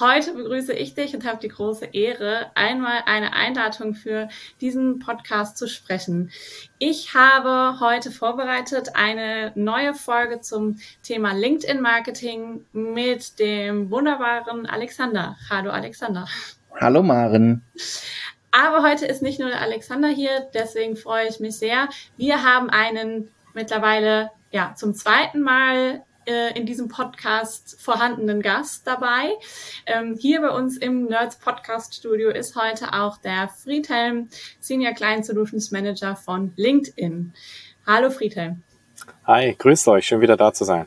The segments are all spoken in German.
Heute begrüße ich dich und habe die große Ehre, einmal eine Einladung für diesen Podcast zu sprechen. Ich habe heute vorbereitet eine neue Folge zum Thema LinkedIn Marketing mit dem wunderbaren Alexander. Hallo Alexander. Hallo Maren. Aber heute ist nicht nur der Alexander hier, deswegen freue ich mich sehr. Wir haben einen mittlerweile ja zum zweiten Mal äh, in diesem Podcast vorhandenen Gast dabei. Ähm, hier bei uns im Nerds Podcast Studio ist heute auch der Friedhelm, Senior Client Solutions Manager von LinkedIn. Hallo Friedhelm. Hi, grüßt euch, schön wieder da zu sein.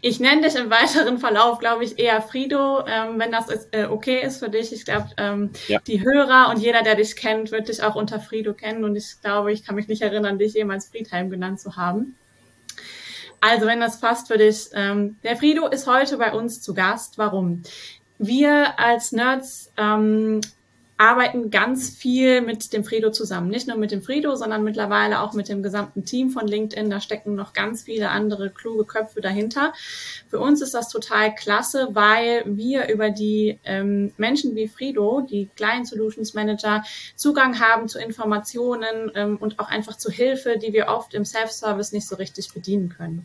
Ich nenne dich im weiteren Verlauf, glaube ich, eher Frido, ähm, wenn das ist, äh, okay ist für dich. Ich glaube, ähm, ja. die Hörer und jeder, der dich kennt, wird dich auch unter Frido kennen. Und ich glaube, ich kann mich nicht erinnern, dich jemals Friedhelm genannt zu haben. Also, wenn das passt für dich. Ähm, der Frido ist heute bei uns zu Gast. Warum? Wir als Nerds ähm, arbeiten ganz viel mit dem Fredo zusammen. Nicht nur mit dem Fredo, sondern mittlerweile auch mit dem gesamten Team von LinkedIn. Da stecken noch ganz viele andere kluge Köpfe dahinter. Für uns ist das total klasse, weil wir über die ähm, Menschen wie Fredo, die Client Solutions Manager, Zugang haben zu Informationen ähm, und auch einfach zu Hilfe, die wir oft im Self-Service nicht so richtig bedienen können.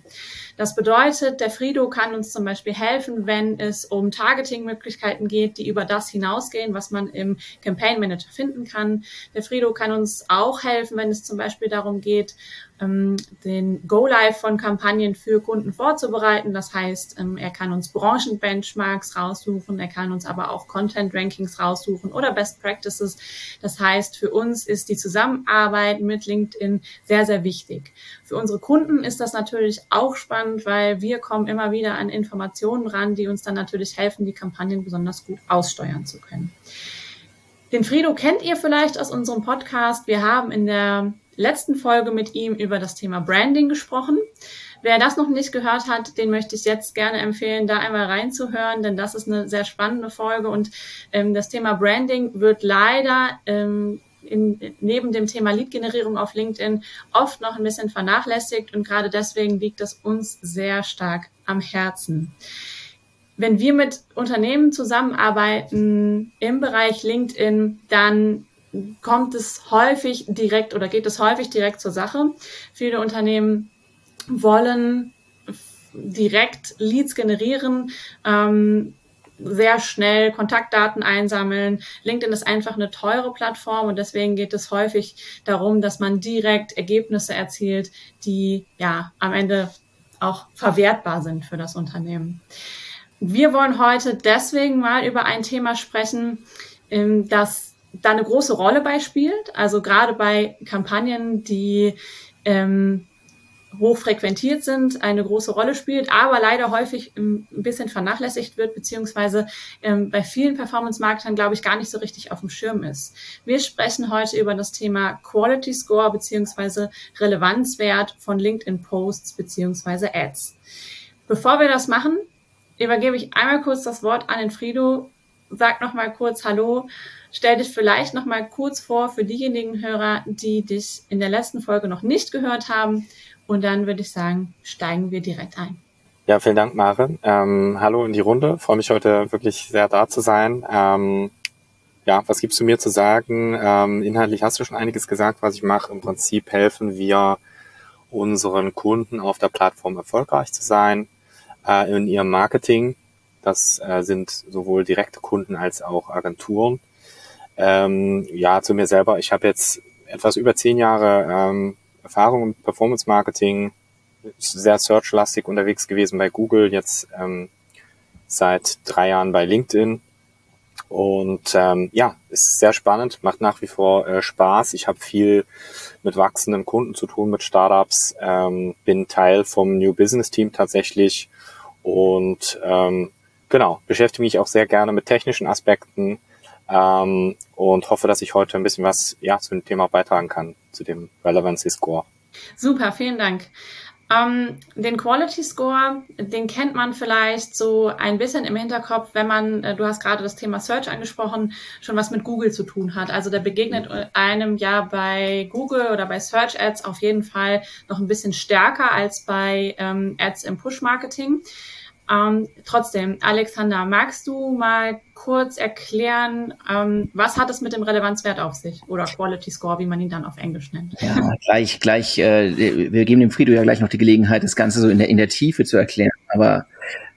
Das bedeutet, der Frido kann uns zum Beispiel helfen, wenn es um Targeting-Möglichkeiten geht, die über das hinausgehen, was man im Campaign Manager finden kann. Der Frido kann uns auch helfen, wenn es zum Beispiel darum geht, ähm, den Go-Live von Kampagnen für Kunden vorzubereiten. Das heißt, ähm, er kann uns Branchenbenchmarks raussuchen, er kann uns aber auch Content-Rankings raussuchen oder Best Practices. Das heißt, für uns ist die Zusammenarbeit mit LinkedIn sehr, sehr wichtig. Für unsere Kunden ist das natürlich auch spannend, weil wir kommen immer wieder an Informationen ran, die uns dann natürlich helfen, die Kampagnen besonders gut aussteuern zu können. Den Frido kennt ihr vielleicht aus unserem Podcast. Wir haben in der letzten Folge mit ihm über das Thema Branding gesprochen. Wer das noch nicht gehört hat, den möchte ich jetzt gerne empfehlen, da einmal reinzuhören, denn das ist eine sehr spannende Folge und ähm, das Thema Branding wird leider ähm, in, neben dem Thema Lead-Generierung auf LinkedIn oft noch ein bisschen vernachlässigt und gerade deswegen liegt es uns sehr stark am Herzen. Wenn wir mit Unternehmen zusammenarbeiten im Bereich LinkedIn, dann kommt es häufig direkt oder geht es häufig direkt zur Sache. Viele Unternehmen wollen direkt Leads generieren, ähm, sehr schnell Kontaktdaten einsammeln. LinkedIn ist einfach eine teure Plattform und deswegen geht es häufig darum, dass man direkt Ergebnisse erzielt, die ja am Ende auch verwertbar sind für das Unternehmen. Wir wollen heute deswegen mal über ein Thema sprechen, ähm, das da eine große Rolle bei spielt. Also gerade bei Kampagnen, die ähm, hoch frequentiert sind, eine große Rolle spielt, aber leider häufig ein bisschen vernachlässigt wird, beziehungsweise ähm, bei vielen Performance-Marketern, glaube ich, gar nicht so richtig auf dem Schirm ist. Wir sprechen heute über das Thema Quality Score beziehungsweise Relevanzwert von LinkedIn-Posts beziehungsweise Ads. Bevor wir das machen, übergebe ich einmal kurz das Wort an den Frido. Sag noch mal kurz Hallo Stell dich vielleicht noch mal kurz vor für diejenigen Hörer, die dich in der letzten Folge noch nicht gehört haben. Und dann würde ich sagen, steigen wir direkt ein. Ja, vielen Dank, Mare. Ähm, hallo in die Runde. Freue mich heute wirklich sehr da zu sein. Ähm, ja, was gibst du mir zu sagen? Ähm, inhaltlich hast du schon einiges gesagt, was ich mache. Im Prinzip helfen wir unseren Kunden auf der Plattform erfolgreich zu sein äh, in ihrem Marketing. Das äh, sind sowohl direkte Kunden als auch Agenturen. Ähm, ja, zu mir selber. Ich habe jetzt etwas über zehn Jahre ähm, Erfahrung im Performance Marketing, sehr searchlastig unterwegs gewesen bei Google, jetzt ähm, seit drei Jahren bei LinkedIn. Und ähm, ja, ist sehr spannend, macht nach wie vor äh, Spaß. Ich habe viel mit wachsenden Kunden zu tun, mit Startups, ähm, bin Teil vom New Business Team tatsächlich und ähm, genau, beschäftige mich auch sehr gerne mit technischen Aspekten ähm, und hoffe, dass ich heute ein bisschen was ja, zu dem Thema beitragen kann, zu dem Relevancy Score. Super, vielen Dank. Ähm, den Quality Score, den kennt man vielleicht so ein bisschen im Hinterkopf, wenn man, äh, du hast gerade das Thema Search angesprochen, schon was mit Google zu tun hat. Also der begegnet einem ja bei Google oder bei Search Ads auf jeden Fall noch ein bisschen stärker als bei ähm, Ads im Push-Marketing. Ähm, trotzdem, Alexander, magst du mal kurz erklären, ähm, was hat es mit dem Relevanzwert auf sich oder Quality Score, wie man ihn dann auf Englisch nennt? Ja, gleich, gleich. Äh, wir geben dem Frido ja gleich noch die Gelegenheit, das Ganze so in der in der Tiefe zu erklären. Aber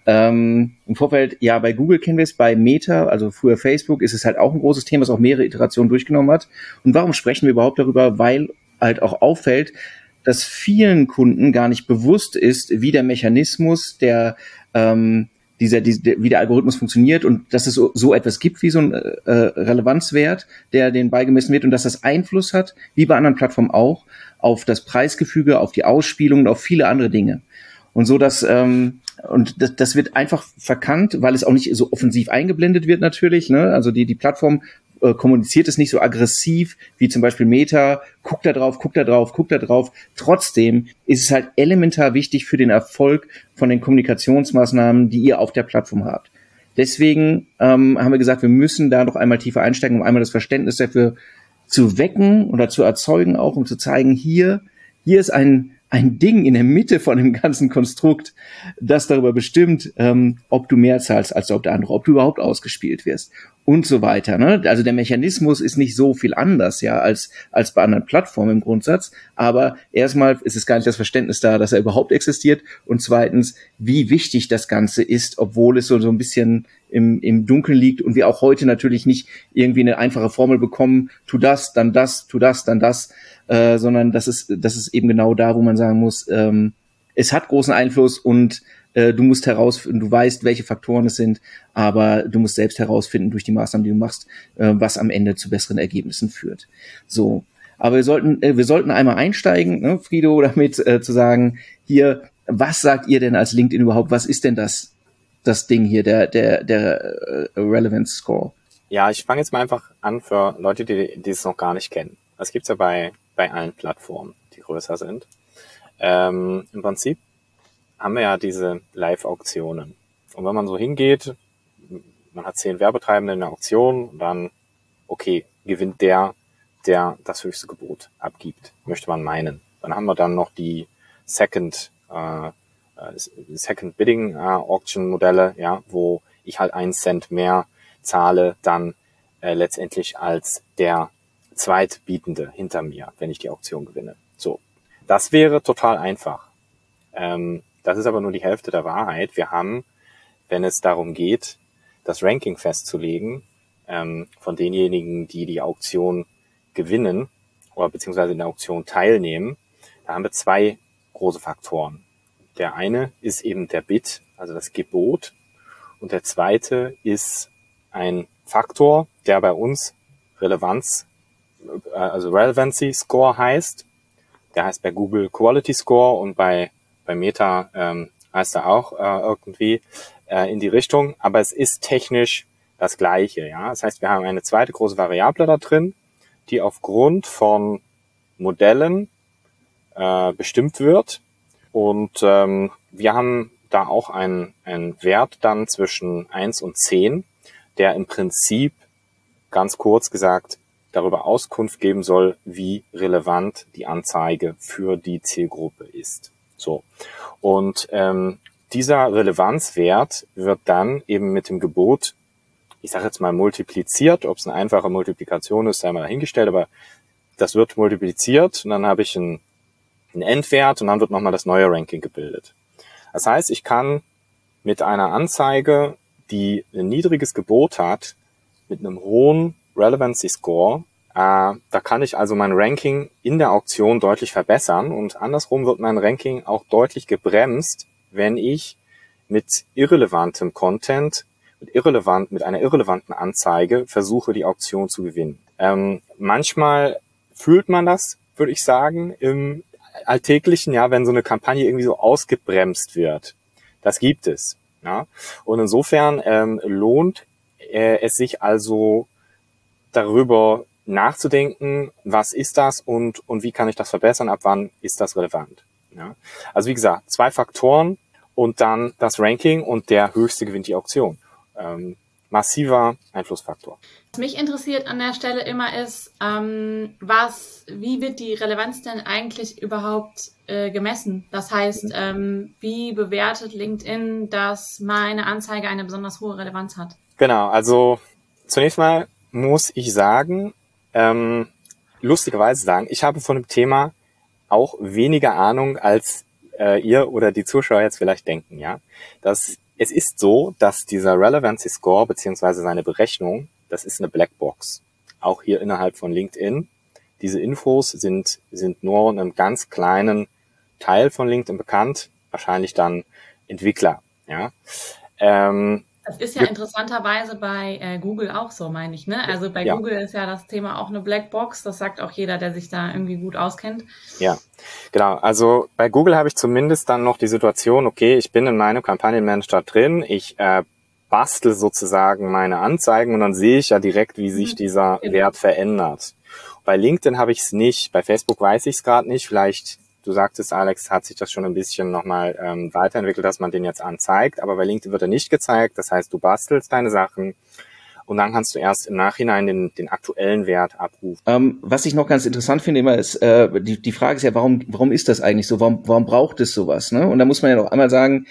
ähm, im Vorfeld, ja, bei Google kennen wir es, bei Meta, also früher Facebook, ist es halt auch ein großes Thema, das auch mehrere Iterationen durchgenommen hat. Und warum sprechen wir überhaupt darüber? Weil halt auch auffällt, dass vielen Kunden gar nicht bewusst ist, wie der Mechanismus der ähm, dieser, dieser, wie der Algorithmus funktioniert und dass es so, so etwas gibt wie so ein äh, Relevanzwert, der den beigemessen wird und dass das Einfluss hat, wie bei anderen Plattformen auch, auf das Preisgefüge, auf die Ausspielung und auf viele andere Dinge. Und so, dass ähm, und das, das wird einfach verkannt, weil es auch nicht so offensiv eingeblendet wird natürlich. Ne? Also die, die Plattform äh, kommuniziert es nicht so aggressiv wie zum Beispiel Meta. Guck da drauf, guck da drauf, guck da drauf. Trotzdem ist es halt elementar wichtig für den Erfolg von den Kommunikationsmaßnahmen, die ihr auf der Plattform habt. Deswegen ähm, haben wir gesagt, wir müssen da noch einmal tiefer einsteigen, um einmal das Verständnis dafür zu wecken oder zu erzeugen, auch um zu zeigen, hier, hier ist ein ein Ding in der Mitte von dem ganzen Konstrukt, das darüber bestimmt, ähm, ob du mehr zahlst als ob der andere, ob du überhaupt ausgespielt wirst und so weiter. Ne? Also der Mechanismus ist nicht so viel anders, ja, als, als bei anderen Plattformen im Grundsatz. Aber erstmal ist es gar nicht das Verständnis da, dass er überhaupt existiert. Und zweitens, wie wichtig das Ganze ist, obwohl es so, so ein bisschen im, im Dunkeln liegt und wir auch heute natürlich nicht irgendwie eine einfache Formel bekommen, tu das, dann das, tu das, dann das, äh, sondern das ist, das ist eben genau da, wo man sagen muss, ähm, es hat großen Einfluss und äh, du musst herausfinden, du weißt, welche Faktoren es sind, aber du musst selbst herausfinden durch die Maßnahmen, die du machst, äh, was am Ende zu besseren Ergebnissen führt. So. Aber wir sollten, äh, wir sollten einmal einsteigen, ne, Frido, damit äh, zu sagen, hier, was sagt ihr denn als LinkedIn überhaupt? Was ist denn das, das Ding hier, der, der, der äh, Relevance Score? Ja, ich fange jetzt mal einfach an für Leute, die, die es noch gar nicht kennen. Das gibt's ja bei, bei allen Plattformen, die größer sind. Ähm, Im Prinzip haben wir ja diese Live-Auktionen. Und wenn man so hingeht, man hat zehn Werbetreibende in der Auktion, dann, okay, gewinnt der, der das höchste Gebot abgibt, möchte man meinen. Dann haben wir dann noch die Second äh, Second Bidding äh, Auction Modelle, ja, wo ich halt einen Cent mehr zahle, dann äh, letztendlich als der Zweitbietende hinter mir, wenn ich die Auktion gewinne. So, das wäre total einfach. Ähm, das ist aber nur die Hälfte der Wahrheit. Wir haben, wenn es darum geht, das Ranking festzulegen ähm, von denjenigen, die die Auktion gewinnen oder beziehungsweise in der Auktion teilnehmen, da haben wir zwei große Faktoren. Der eine ist eben der Bit, also das Gebot. Und der zweite ist ein Faktor, der bei uns Relevanz, äh, also Relevancy Score heißt. Der heißt bei Google Quality Score und bei, bei Meta ähm, heißt er auch äh, irgendwie äh, in die Richtung. Aber es ist technisch das Gleiche. Ja, Das heißt, wir haben eine zweite große Variable da drin, die aufgrund von Modellen äh, bestimmt wird und ähm, wir haben da auch einen, einen Wert dann zwischen eins und zehn, der im Prinzip ganz kurz gesagt darüber Auskunft geben soll, wie relevant die Anzeige für die Zielgruppe ist. So. Und ähm, dieser Relevanzwert wird dann eben mit dem Gebot, ich sage jetzt mal multipliziert, ob es eine einfache Multiplikation ist, sei mal dahingestellt, aber das wird multipliziert und dann habe ich ein einen Endwert und dann wird nochmal das neue Ranking gebildet. Das heißt, ich kann mit einer Anzeige, die ein niedriges Gebot hat, mit einem hohen Relevancy Score, da kann ich also mein Ranking in der Auktion deutlich verbessern und andersrum wird mein Ranking auch deutlich gebremst, wenn ich mit irrelevantem Content, mit irrelevant, mit einer irrelevanten Anzeige versuche, die Auktion zu gewinnen. Ähm, manchmal fühlt man das, würde ich sagen, im alltäglichen, ja, wenn so eine Kampagne irgendwie so ausgebremst wird. Das gibt es. Ja? Und insofern ähm, lohnt äh, es sich also darüber nachzudenken, was ist das und, und wie kann ich das verbessern, ab wann ist das relevant. Ja? Also wie gesagt, zwei Faktoren und dann das Ranking und der höchste gewinnt die Auktion. Ähm, massiver Einflussfaktor. Was mich interessiert an der Stelle immer ist, ähm, was, wie wird die Relevanz denn eigentlich überhaupt äh, gemessen? Das heißt, ähm, wie bewertet LinkedIn, dass meine Anzeige eine besonders hohe Relevanz hat? Genau, also zunächst mal muss ich sagen, ähm, lustigerweise sagen, ich habe von dem Thema auch weniger Ahnung, als äh, ihr oder die Zuschauer jetzt vielleicht denken, ja. Das, es ist so, dass dieser Relevancy Score beziehungsweise seine Berechnung, das ist eine Blackbox. Auch hier innerhalb von LinkedIn. Diese Infos sind, sind nur einem ganz kleinen Teil von LinkedIn bekannt, wahrscheinlich dann Entwickler, ja. Ähm, das ist ja interessanterweise bei äh, Google auch so, meine ich. Ne? Also bei ja. Google ist ja das Thema auch eine Blackbox. Das sagt auch jeder, der sich da irgendwie gut auskennt. Ja, genau. Also bei Google habe ich zumindest dann noch die Situation, okay, ich bin in meinem Kampagnenmanager drin, ich äh, bastel sozusagen meine Anzeigen und dann sehe ich ja direkt, wie sich mhm. dieser genau. Wert verändert. Bei LinkedIn habe ich es nicht, bei Facebook weiß ich es gerade nicht. Vielleicht Du sagtest, Alex, hat sich das schon ein bisschen nochmal ähm, weiterentwickelt, dass man den jetzt anzeigt, aber bei LinkedIn wird er nicht gezeigt. Das heißt, du bastelst deine Sachen und dann kannst du erst im Nachhinein den, den aktuellen Wert abrufen. Ähm, was ich noch ganz interessant finde immer ist, äh, die, die Frage ist ja, warum, warum ist das eigentlich so? Warum, warum braucht es sowas? Ne? Und da muss man ja noch einmal sagen,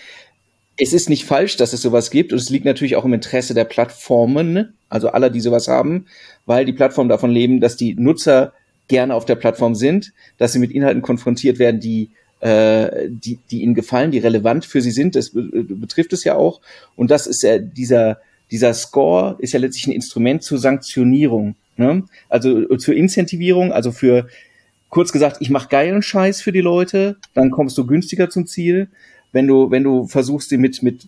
es ist nicht falsch, dass es sowas gibt und es liegt natürlich auch im Interesse der Plattformen, also aller, die sowas haben, weil die Plattformen davon leben, dass die Nutzer gerne auf der Plattform sind, dass sie mit Inhalten konfrontiert werden, die äh, die, die ihnen gefallen, die relevant für sie sind. Das betrifft es ja auch. Und das ist ja dieser dieser Score ist ja letztlich ein Instrument zur Sanktionierung, ne? also zur Incentivierung, also für kurz gesagt, ich mache geilen Scheiß für die Leute, dann kommst du günstiger zum Ziel. Wenn du wenn du versuchst, sie mit mit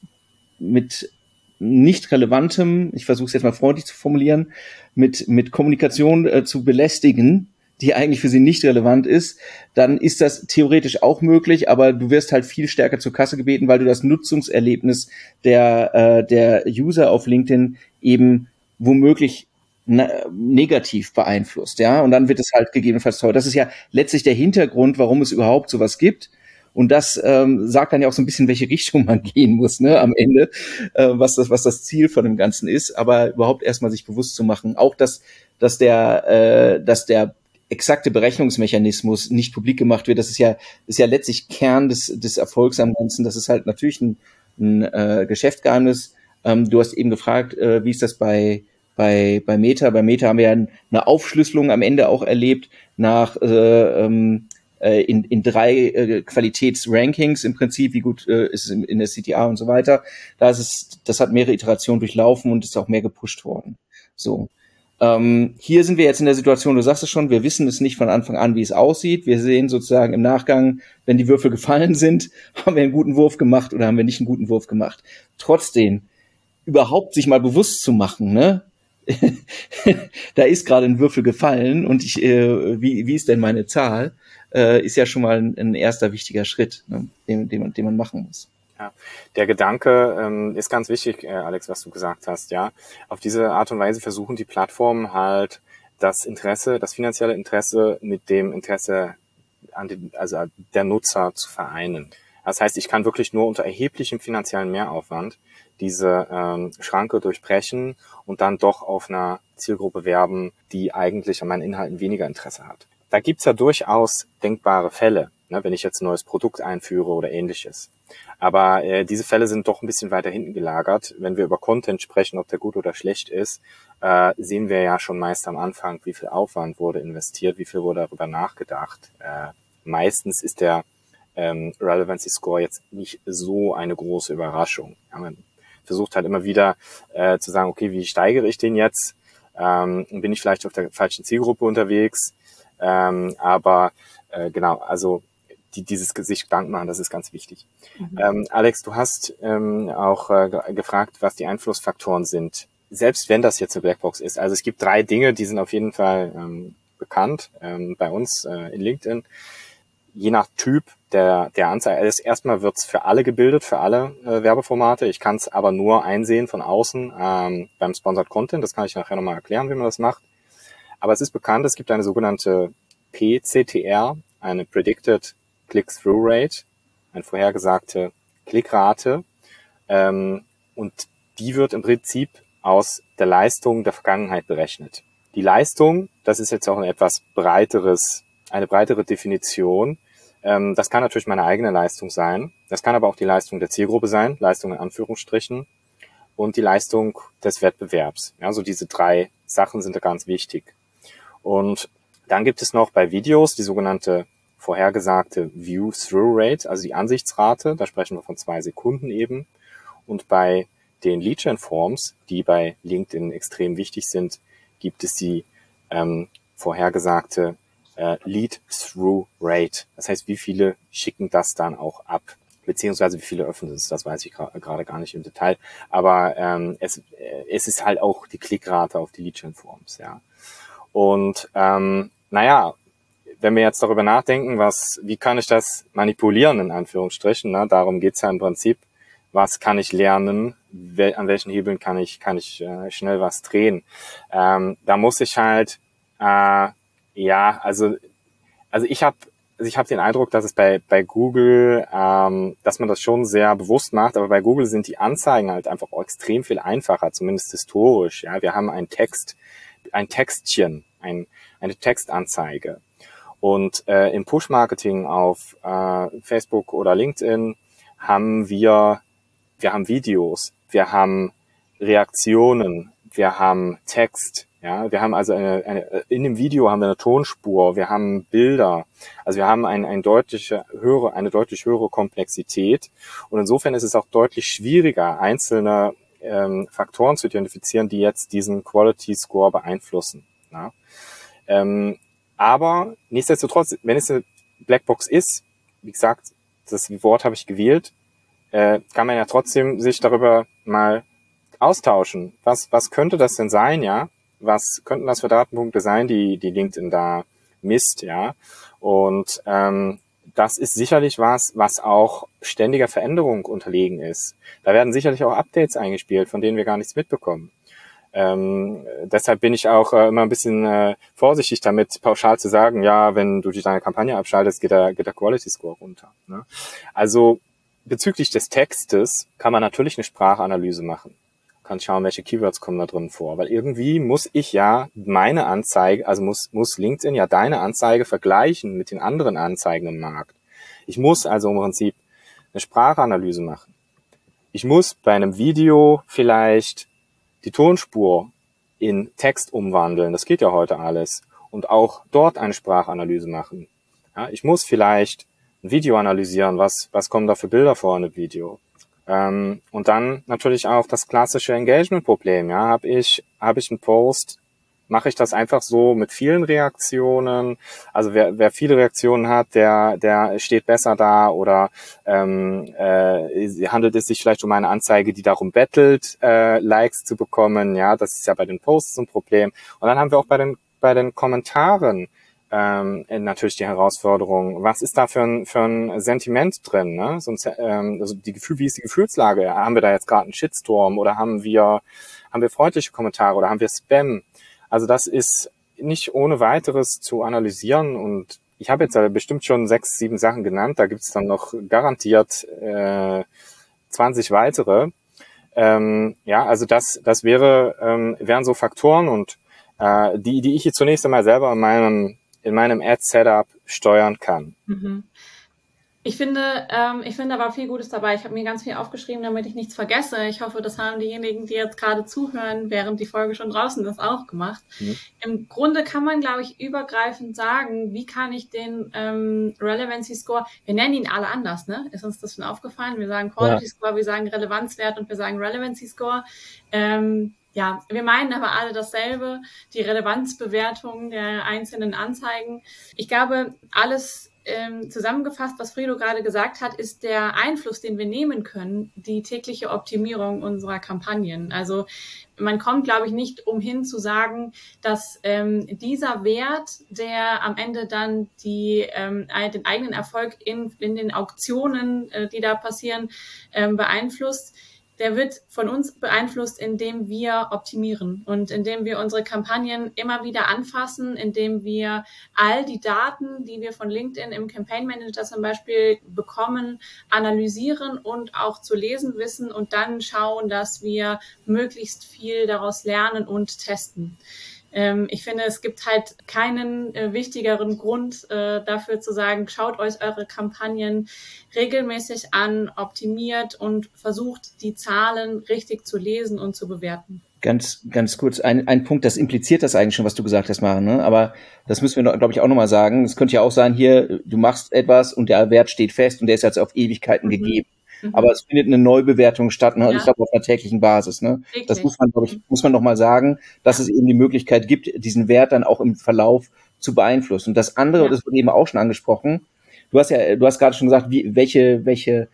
mit nicht relevantem, ich versuche es jetzt mal freundlich zu formulieren, mit mit Kommunikation äh, zu belästigen, die eigentlich für sie nicht relevant ist, dann ist das theoretisch auch möglich, aber du wirst halt viel stärker zur Kasse gebeten, weil du das Nutzungserlebnis der, äh, der User auf LinkedIn eben womöglich negativ beeinflusst, ja, und dann wird es halt gegebenenfalls teuer. Das ist ja letztlich der Hintergrund, warum es überhaupt sowas gibt. Und das ähm, sagt dann ja auch so ein bisschen, welche Richtung man gehen muss, ne, am Ende, äh, was das, was das Ziel von dem Ganzen ist. Aber überhaupt erstmal sich bewusst zu machen, auch dass, dass der, äh, dass der exakte Berechnungsmechanismus nicht publik gemacht wird. Das ist ja, ist ja letztlich Kern des, des Erfolgs am Ganzen. Das ist halt natürlich ein, ein äh, Geschäftsgeheimnis. Ähm, du hast eben gefragt, äh, wie ist das bei, bei, bei Meta? Bei Meta haben wir ja eine Aufschlüsselung am Ende auch erlebt nach äh, ähm, äh, in, in drei äh, Qualitätsrankings im Prinzip, wie gut äh, ist es in, in der CTA und so weiter. Da ist es, das hat mehrere Iterationen durchlaufen und ist auch mehr gepusht worden. So. Ähm, hier sind wir jetzt in der Situation, du sagst es schon, wir wissen es nicht von Anfang an, wie es aussieht. Wir sehen sozusagen im Nachgang, wenn die Würfel gefallen sind, haben wir einen guten Wurf gemacht oder haben wir nicht einen guten Wurf gemacht. Trotzdem, überhaupt sich mal bewusst zu machen, ne? da ist gerade ein Würfel gefallen und ich, äh, wie, wie ist denn meine Zahl, äh, ist ja schon mal ein, ein erster wichtiger Schritt, ne? den, den, den man machen muss. Ja, der Gedanke ähm, ist ganz wichtig, äh, Alex, was du gesagt hast. Ja, auf diese Art und Weise versuchen die Plattformen halt das Interesse, das finanzielle Interesse mit dem Interesse an den, also der Nutzer zu vereinen. Das heißt, ich kann wirklich nur unter erheblichem finanziellen Mehraufwand diese ähm, Schranke durchbrechen und dann doch auf einer Zielgruppe werben, die eigentlich an meinen Inhalten weniger Interesse hat. Da gibt's ja durchaus denkbare Fälle, ne, wenn ich jetzt ein neues Produkt einführe oder ähnliches. Aber äh, diese Fälle sind doch ein bisschen weiter hinten gelagert. Wenn wir über Content sprechen, ob der gut oder schlecht ist, äh, sehen wir ja schon meist am Anfang, wie viel Aufwand wurde investiert, wie viel wurde darüber nachgedacht. Äh, meistens ist der ähm, Relevancy Score jetzt nicht so eine große Überraschung. Ja, man versucht halt immer wieder äh, zu sagen, okay, wie steigere ich den jetzt? Ähm, bin ich vielleicht auf der falschen Zielgruppe unterwegs? Ähm, aber äh, genau, also die dieses sich Gedanken machen, das ist ganz wichtig. Mhm. Ähm, Alex, du hast ähm, auch äh, gefragt, was die Einflussfaktoren sind. Selbst wenn das jetzt eine Blackbox ist. Also es gibt drei Dinge, die sind auf jeden Fall ähm, bekannt ähm, bei uns äh, in LinkedIn. Je nach Typ der, der Anzeige. Also erstmal wird's für alle gebildet, für alle äh, Werbeformate. Ich kann es aber nur einsehen von außen ähm, beim Sponsored Content. Das kann ich nachher nochmal erklären, wie man das macht. Aber es ist bekannt, es gibt eine sogenannte PCTR, eine Predicted Click-Through Rate, eine vorhergesagte Klickrate. Ähm, und die wird im Prinzip aus der Leistung der Vergangenheit berechnet. Die Leistung, das ist jetzt auch ein etwas breiteres, eine breitere Definition. Ähm, das kann natürlich meine eigene Leistung sein. Das kann aber auch die Leistung der Zielgruppe sein, Leistung in Anführungsstrichen, und die Leistung des Wettbewerbs. Ja, so diese drei Sachen sind da ganz wichtig. Und dann gibt es noch bei Videos die sogenannte vorhergesagte View-Through-Rate, also die Ansichtsrate. Da sprechen wir von zwei Sekunden eben. Und bei den Lead-Gen-Forms, die bei LinkedIn extrem wichtig sind, gibt es die ähm, vorhergesagte äh, Lead-Through-Rate. Das heißt, wie viele schicken das dann auch ab? Beziehungsweise wie viele öffnen es, das weiß ich gerade gar nicht im Detail. Aber ähm, es, äh, es ist halt auch die Klickrate auf die Lead-Gen-Forms, ja. Und ähm, naja, wenn wir jetzt darüber nachdenken, was, wie kann ich das manipulieren, in Anführungsstrichen, ne? darum geht's ja im Prinzip, was kann ich lernen, wel, an welchen Hebeln kann ich, kann ich äh, schnell was drehen. Ähm, da muss ich halt, äh, ja, also, also ich habe also ich habe den Eindruck, dass es bei, bei Google, ähm, dass man das schon sehr bewusst macht, aber bei Google sind die Anzeigen halt einfach extrem viel einfacher, zumindest historisch. Ja, wir haben einen Text, ein Textchen, ein, eine Textanzeige. Und äh, im Push-Marketing auf äh, Facebook oder LinkedIn haben wir, wir haben Videos, wir haben Reaktionen, wir haben Text, ja, wir haben also eine, eine, in dem Video haben wir eine Tonspur, wir haben Bilder, also wir haben ein, ein deutliche höhere, eine deutlich höhere Komplexität und insofern ist es auch deutlich schwieriger, einzelne ähm, Faktoren zu identifizieren, die jetzt diesen Quality Score beeinflussen. Ja. Ähm, aber nichtsdestotrotz, wenn es eine Blackbox ist, wie gesagt, das Wort habe ich gewählt, äh, kann man ja trotzdem sich darüber mal austauschen. Was, was könnte das denn sein, ja? Was könnten das für Datenpunkte sein, die, die LinkedIn da misst, ja? Und ähm, das ist sicherlich was, was auch ständiger Veränderung unterlegen ist. Da werden sicherlich auch Updates eingespielt, von denen wir gar nichts mitbekommen. Ähm, deshalb bin ich auch äh, immer ein bisschen äh, vorsichtig damit, pauschal zu sagen, ja, wenn du dich deine Kampagne abschaltest, geht der, geht der Quality Score runter. Ne? Also bezüglich des Textes kann man natürlich eine Sprachanalyse machen. Kann schauen, welche Keywords kommen da drin vor. Weil irgendwie muss ich ja meine Anzeige, also muss, muss LinkedIn ja deine Anzeige vergleichen mit den anderen Anzeigen im Markt. Ich muss also im Prinzip eine Sprachanalyse machen. Ich muss bei einem Video vielleicht die Tonspur in Text umwandeln. Das geht ja heute alles. Und auch dort eine Sprachanalyse machen. Ja, ich muss vielleicht ein Video analysieren. Was, was kommen da für Bilder vor in einem Video? Ähm, und dann natürlich auch das klassische Engagement-Problem. Ja, habe ich, hab ich einen Post, mache ich das einfach so mit vielen Reaktionen. Also wer, wer viele Reaktionen hat, der, der steht besser da oder ähm, äh, handelt es sich vielleicht um eine Anzeige, die darum bettelt, äh, Likes zu bekommen. Ja, das ist ja bei den Posts ein Problem. Und dann haben wir auch bei den bei den Kommentaren ähm, natürlich die Herausforderung, was ist da für ein, für ein Sentiment drin? Ne? Sonst, ähm, also die Gefühl, wie ist die Gefühlslage? Haben wir da jetzt gerade einen Shitstorm oder haben wir, haben wir freundliche Kommentare oder haben wir Spam? Also das ist nicht ohne weiteres zu analysieren und ich habe jetzt bestimmt schon sechs, sieben Sachen genannt. Da gibt es dann noch garantiert äh, 20 weitere. Ähm, ja, also das, das wäre, ähm, wären so Faktoren und äh, die, die ich hier zunächst einmal selber in meinem, in meinem Ad-Setup steuern kann. Mhm. Ich finde, ähm, ich finde aber viel Gutes dabei. Ich habe mir ganz viel aufgeschrieben, damit ich nichts vergesse. Ich hoffe, das haben diejenigen, die jetzt gerade zuhören, während die Folge schon draußen ist, auch gemacht. Mhm. Im Grunde kann man, glaube ich, übergreifend sagen, wie kann ich den ähm, Relevancy Score, wir nennen ihn alle anders, ne? Ist uns das schon aufgefallen? Wir sagen Quality ja. Score, wir sagen Relevanzwert und wir sagen Relevancy Score. Ähm, ja, wir meinen aber alle dasselbe, die Relevanzbewertung der einzelnen Anzeigen. Ich glaube, alles ähm, zusammengefasst, was Fredo gerade gesagt hat, ist der Einfluss, den wir nehmen können, die tägliche Optimierung unserer Kampagnen. Also man kommt, glaube ich, nicht umhin zu sagen, dass ähm, dieser Wert, der am Ende dann die, ähm, den eigenen Erfolg in, in den Auktionen, äh, die da passieren, ähm, beeinflusst, der wird von uns beeinflusst, indem wir optimieren und indem wir unsere Kampagnen immer wieder anfassen, indem wir all die Daten, die wir von LinkedIn im Campaign Manager zum Beispiel bekommen, analysieren und auch zu lesen wissen und dann schauen, dass wir möglichst viel daraus lernen und testen. Ähm, ich finde, es gibt halt keinen äh, wichtigeren Grund äh, dafür zu sagen, schaut euch eure Kampagnen regelmäßig an, optimiert und versucht, die Zahlen richtig zu lesen und zu bewerten. Ganz, ganz kurz, ein, ein Punkt, das impliziert das eigentlich schon, was du gesagt hast, Maren, ne? aber das müssen wir, glaube ich, auch nochmal sagen. Es könnte ja auch sein, hier, du machst etwas und der Wert steht fest und der ist jetzt auf Ewigkeiten mhm. gegeben. Mhm. Aber es findet eine Neubewertung statt, ne? Ja. ich glaube auf einer täglichen Basis. Ne? Das muss man, glaube ich, muss man noch mal sagen, dass es eben die Möglichkeit gibt, diesen Wert dann auch im Verlauf zu beeinflussen. Und das andere, ja. das wurde eben auch schon angesprochen. Du hast ja, du hast gerade schon gesagt, wie, welche, welche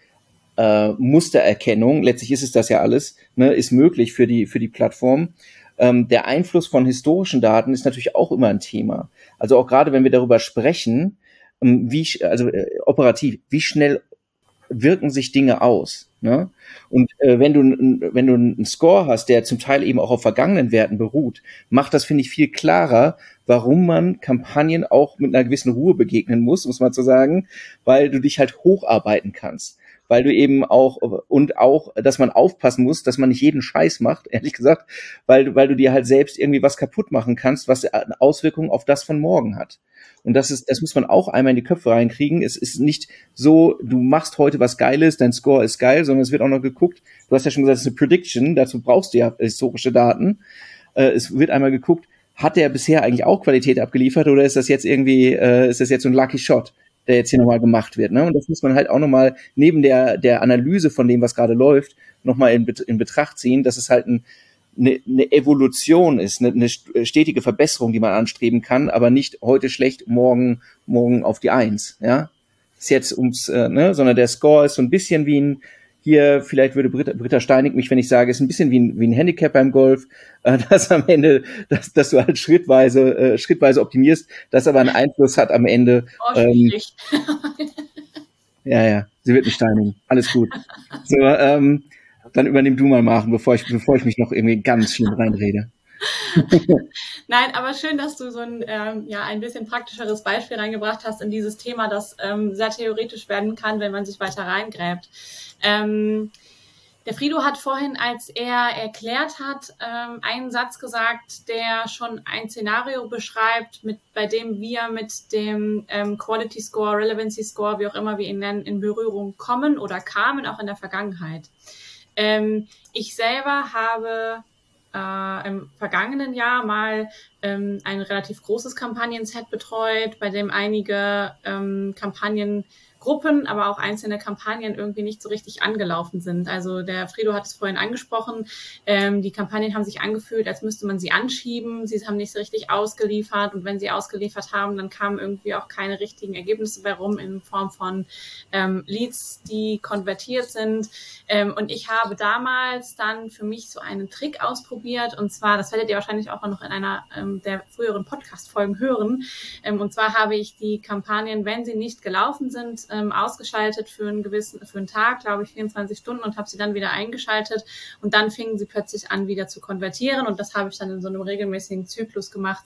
äh, Mustererkennung, letztlich ist es das ja alles, ne, ist möglich für die für die Plattform. Ähm, der Einfluss von historischen Daten ist natürlich auch immer ein Thema. Also auch gerade wenn wir darüber sprechen, ähm, wie also äh, operativ, wie schnell wirken sich Dinge aus. Ne? Und äh, wenn du wenn du einen Score hast, der zum Teil eben auch auf vergangenen Werten beruht, macht das finde ich viel klarer, warum man Kampagnen auch mit einer gewissen Ruhe begegnen muss, muss man so sagen, weil du dich halt hocharbeiten kannst weil du eben auch und auch, dass man aufpassen muss, dass man nicht jeden Scheiß macht, ehrlich gesagt, weil, weil du dir halt selbst irgendwie was kaputt machen kannst, was eine Auswirkung auf das von morgen hat. Und das ist, das muss man auch einmal in die Köpfe reinkriegen. Es ist nicht so, du machst heute was Geiles, dein Score ist geil, sondern es wird auch noch geguckt. Du hast ja schon gesagt, es ist eine Prediction, dazu brauchst du ja historische Daten. Äh, es wird einmal geguckt, hat der bisher eigentlich auch Qualität abgeliefert oder ist das jetzt irgendwie, äh, ist das jetzt so ein Lucky Shot, der jetzt hier nochmal gemacht wird? Ne? Und das muss man halt auch nochmal neben der, der Analyse von dem, was gerade läuft, nochmal in, in Betracht ziehen, dass es halt ein eine, eine Evolution ist, eine, eine stetige Verbesserung, die man anstreben kann, aber nicht heute schlecht, morgen, morgen auf die Eins, ja. Ist jetzt ums, äh, ne, sondern der Score ist so ein bisschen wie ein, hier, vielleicht würde Britta, Britta Steinig mich, wenn ich sage, ist ein bisschen wie ein, wie ein Handicap beim Golf, äh, dass am Ende, dass, dass du halt schrittweise, äh, schrittweise optimierst, das aber einen Einfluss hat am Ende. Oh, ähm, ja, ja, sie wird nicht steinigen. Alles gut. So, ähm, dann übernimm du mal machen, bevor ich, bevor ich mich noch irgendwie ganz schlimm reinrede. Nein, aber schön, dass du so ein, ähm, ja, ein bisschen praktischeres Beispiel reingebracht hast in dieses Thema, das ähm, sehr theoretisch werden kann, wenn man sich weiter reingräbt. Ähm, der Frido hat vorhin, als er erklärt hat, ähm, einen Satz gesagt, der schon ein Szenario beschreibt, mit, bei dem wir mit dem ähm, Quality Score, Relevancy Score, wie auch immer wir ihn nennen, in Berührung kommen oder kamen, auch in der Vergangenheit. Ähm, ich selber habe äh, im vergangenen Jahr mal ähm, ein relativ großes Kampagnenset betreut, bei dem einige ähm, Kampagnen Gruppen, aber auch einzelne Kampagnen irgendwie nicht so richtig angelaufen sind. Also der Fredo hat es vorhin angesprochen, ähm, die Kampagnen haben sich angefühlt, als müsste man sie anschieben, sie haben nicht so richtig ausgeliefert. Und wenn sie ausgeliefert haben, dann kamen irgendwie auch keine richtigen Ergebnisse bei rum in Form von ähm, Leads, die konvertiert sind. Ähm, und ich habe damals dann für mich so einen Trick ausprobiert. Und zwar, das werdet ihr wahrscheinlich auch noch in einer ähm, der früheren Podcast-Folgen hören, ähm, und zwar habe ich die Kampagnen, wenn sie nicht gelaufen sind, ähm, ausgeschaltet für einen gewissen, für einen Tag, glaube ich, 24 Stunden und habe sie dann wieder eingeschaltet und dann fingen sie plötzlich an, wieder zu konvertieren und das habe ich dann in so einem regelmäßigen Zyklus gemacht